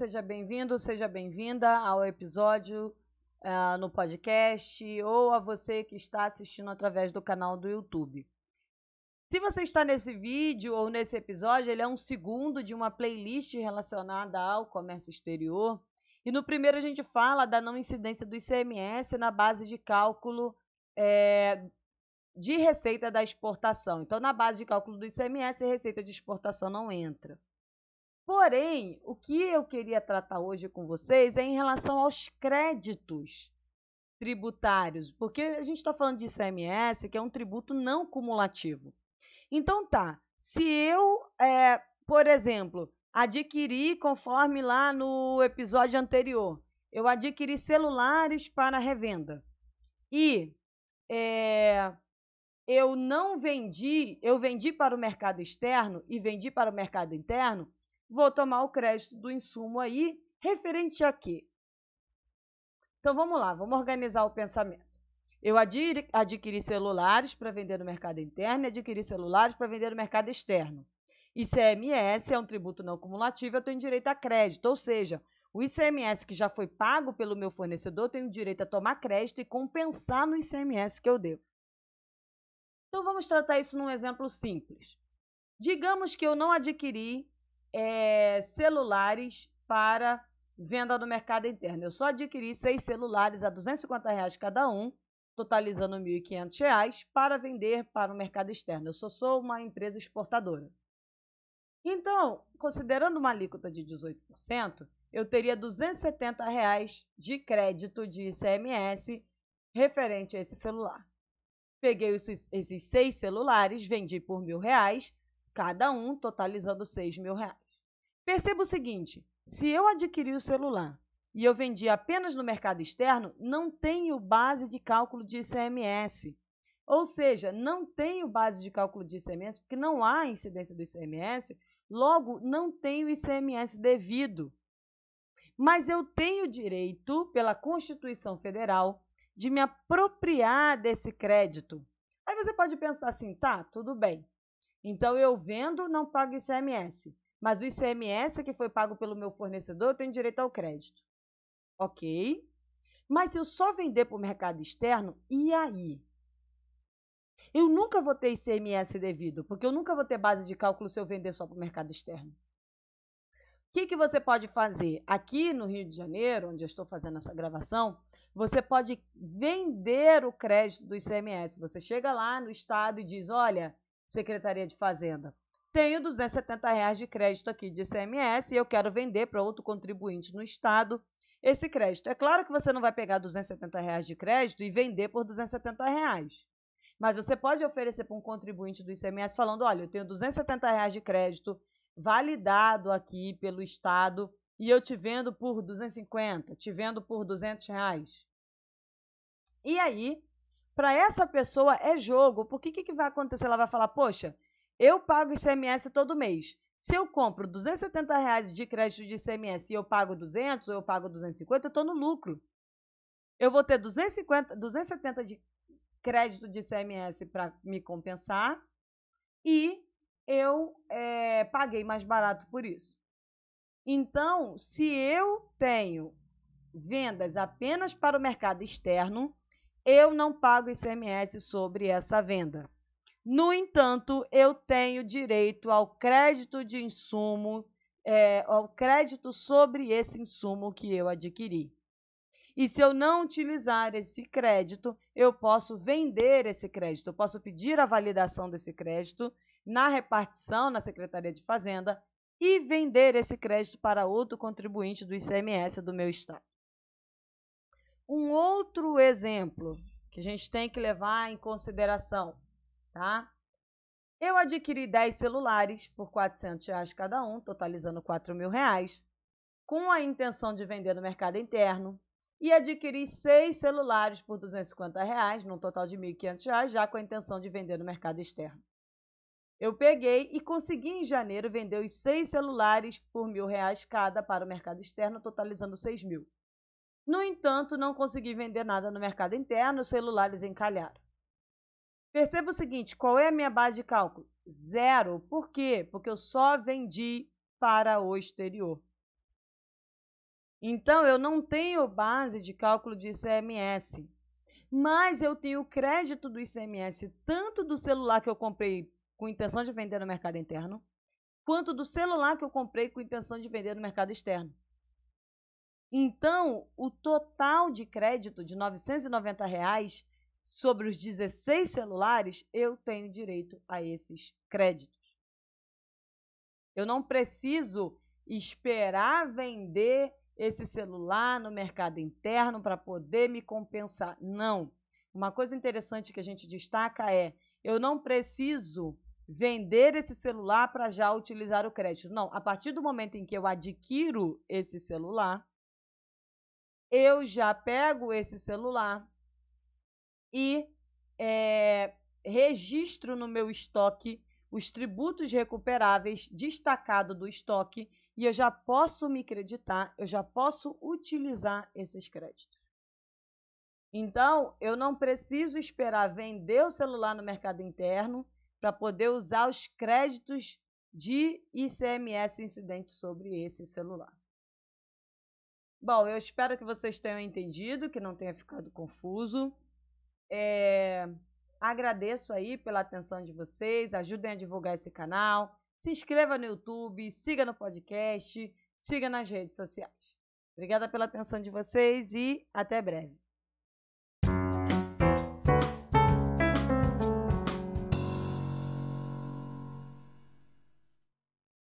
seja bem-vindo, seja bem-vinda ao episódio uh, no podcast ou a você que está assistindo através do canal do YouTube. Se você está nesse vídeo ou nesse episódio, ele é um segundo de uma playlist relacionada ao comércio exterior. E no primeiro a gente fala da não incidência do ICMS na base de cálculo é, de receita da exportação. Então, na base de cálculo do ICMS, receita de exportação não entra. Porém, o que eu queria tratar hoje com vocês é em relação aos créditos tributários, porque a gente está falando de ICMS, que é um tributo não cumulativo. Então tá, se eu, é, por exemplo, adquiri, conforme lá no episódio anterior, eu adquiri celulares para revenda e é, eu não vendi, eu vendi para o mercado externo e vendi para o mercado interno, vou tomar o crédito do insumo aí, referente a quê? Então vamos lá, vamos organizar o pensamento. Eu adquiri celulares para vender no mercado interno e adquiri celulares para vender no mercado externo. ICMS é um tributo não cumulativo, eu tenho direito a crédito, ou seja, o ICMS que já foi pago pelo meu fornecedor, eu tenho direito a tomar crédito e compensar no ICMS que eu devo. Então vamos tratar isso num exemplo simples. Digamos que eu não adquiri é, celulares para venda no mercado interno. Eu só adquiri seis celulares a 250 reais cada um, totalizando R$ 1.500 para vender para o mercado externo. Eu só sou uma empresa exportadora. Então, considerando uma alíquota de 18%, eu teria 270 reais de crédito de ICMS referente a esse celular. Peguei esses, esses seis celulares, vendi por mil reais, cada um totalizando seis mil reais. Perceba o seguinte: se eu adquirir o celular e eu vendi apenas no mercado externo, não tenho base de cálculo de ICMS. Ou seja, não tenho base de cálculo de ICMS, porque não há incidência do ICMS, logo não tenho ICMS devido. Mas eu tenho direito, pela Constituição Federal, de me apropriar desse crédito. Aí você pode pensar assim, tá, tudo bem. Então eu vendo, não pago ICMS, mas o ICMS que foi pago pelo meu fornecedor, eu tenho direito ao crédito. Ok? Mas se eu só vender para o mercado externo, e aí? Eu nunca vou ter ICMS devido, porque eu nunca vou ter base de cálculo se eu vender só para o mercado externo. O que, que você pode fazer? Aqui no Rio de Janeiro, onde eu estou fazendo essa gravação, você pode vender o crédito do ICMS. Você chega lá no estado e diz: Olha, Secretaria de Fazenda, tenho 270 reais de crédito aqui de ICMS e eu quero vender para outro contribuinte no estado esse crédito. É claro que você não vai pegar 270 reais de crédito e vender por 270 reais. Mas você pode oferecer para um contribuinte do ICMS falando, olha, eu tenho 270 reais de crédito validado aqui pelo Estado e eu te vendo por 250, te vendo por 200 reais. E aí, para essa pessoa é jogo, porque o que, que vai acontecer? Ela vai falar, poxa, eu pago ICMS todo mês. Se eu compro 270 reais de crédito de ICMS e eu pago 200 ou eu pago 250, eu estou no lucro. Eu vou ter 250, 270 de crédito de ICMS para me compensar e eu é, paguei mais barato por isso. Então, se eu tenho vendas apenas para o mercado externo, eu não pago ICMS sobre essa venda. No entanto, eu tenho direito ao crédito de insumo, é, ao crédito sobre esse insumo que eu adquiri. E se eu não utilizar esse crédito, eu posso vender esse crédito, eu posso pedir a validação desse crédito na repartição na Secretaria de Fazenda e vender esse crédito para outro contribuinte do ICMS do meu estado. Um outro exemplo que a gente tem que levar em consideração tá? Eu adquiri 10 celulares por 400 reais cada um, totalizando R$ mil reais, com a intenção de vender no mercado interno, e adquiri seis celulares por 250 reais, num total de R$ 1.500, já com a intenção de vender no mercado externo. Eu peguei e consegui em janeiro vender os seis celulares por mil reais cada para o mercado externo, totalizando seis mil. No entanto, não consegui vender nada no mercado interno, os celulares encalharam. Perceba o seguinte: qual é a minha base de cálculo? Zero. Por quê? Porque eu só vendi para o exterior. Então, eu não tenho base de cálculo de ICMS, mas eu tenho crédito do ICMS tanto do celular que eu comprei com intenção de vender no mercado interno, quanto do celular que eu comprei com intenção de vender no mercado externo. Então, o total de crédito de 990 reais sobre os 16 celulares, eu tenho direito a esses créditos. Eu não preciso esperar vender esse celular no mercado interno para poder me compensar. Não. Uma coisa interessante que a gente destaca é: eu não preciso vender esse celular para já utilizar o crédito. Não, a partir do momento em que eu adquiro esse celular, eu já pego esse celular e é, registro no meu estoque os tributos recuperáveis destacado do estoque e eu já posso me creditar, eu já posso utilizar esses créditos. Então, eu não preciso esperar vender o celular no mercado interno para poder usar os créditos de ICMS incidente sobre esse celular. Bom, eu espero que vocês tenham entendido, que não tenha ficado confuso. É, agradeço aí pela atenção de vocês, ajudem a divulgar esse canal, se inscreva no YouTube, siga no podcast, siga nas redes sociais. Obrigada pela atenção de vocês e até breve.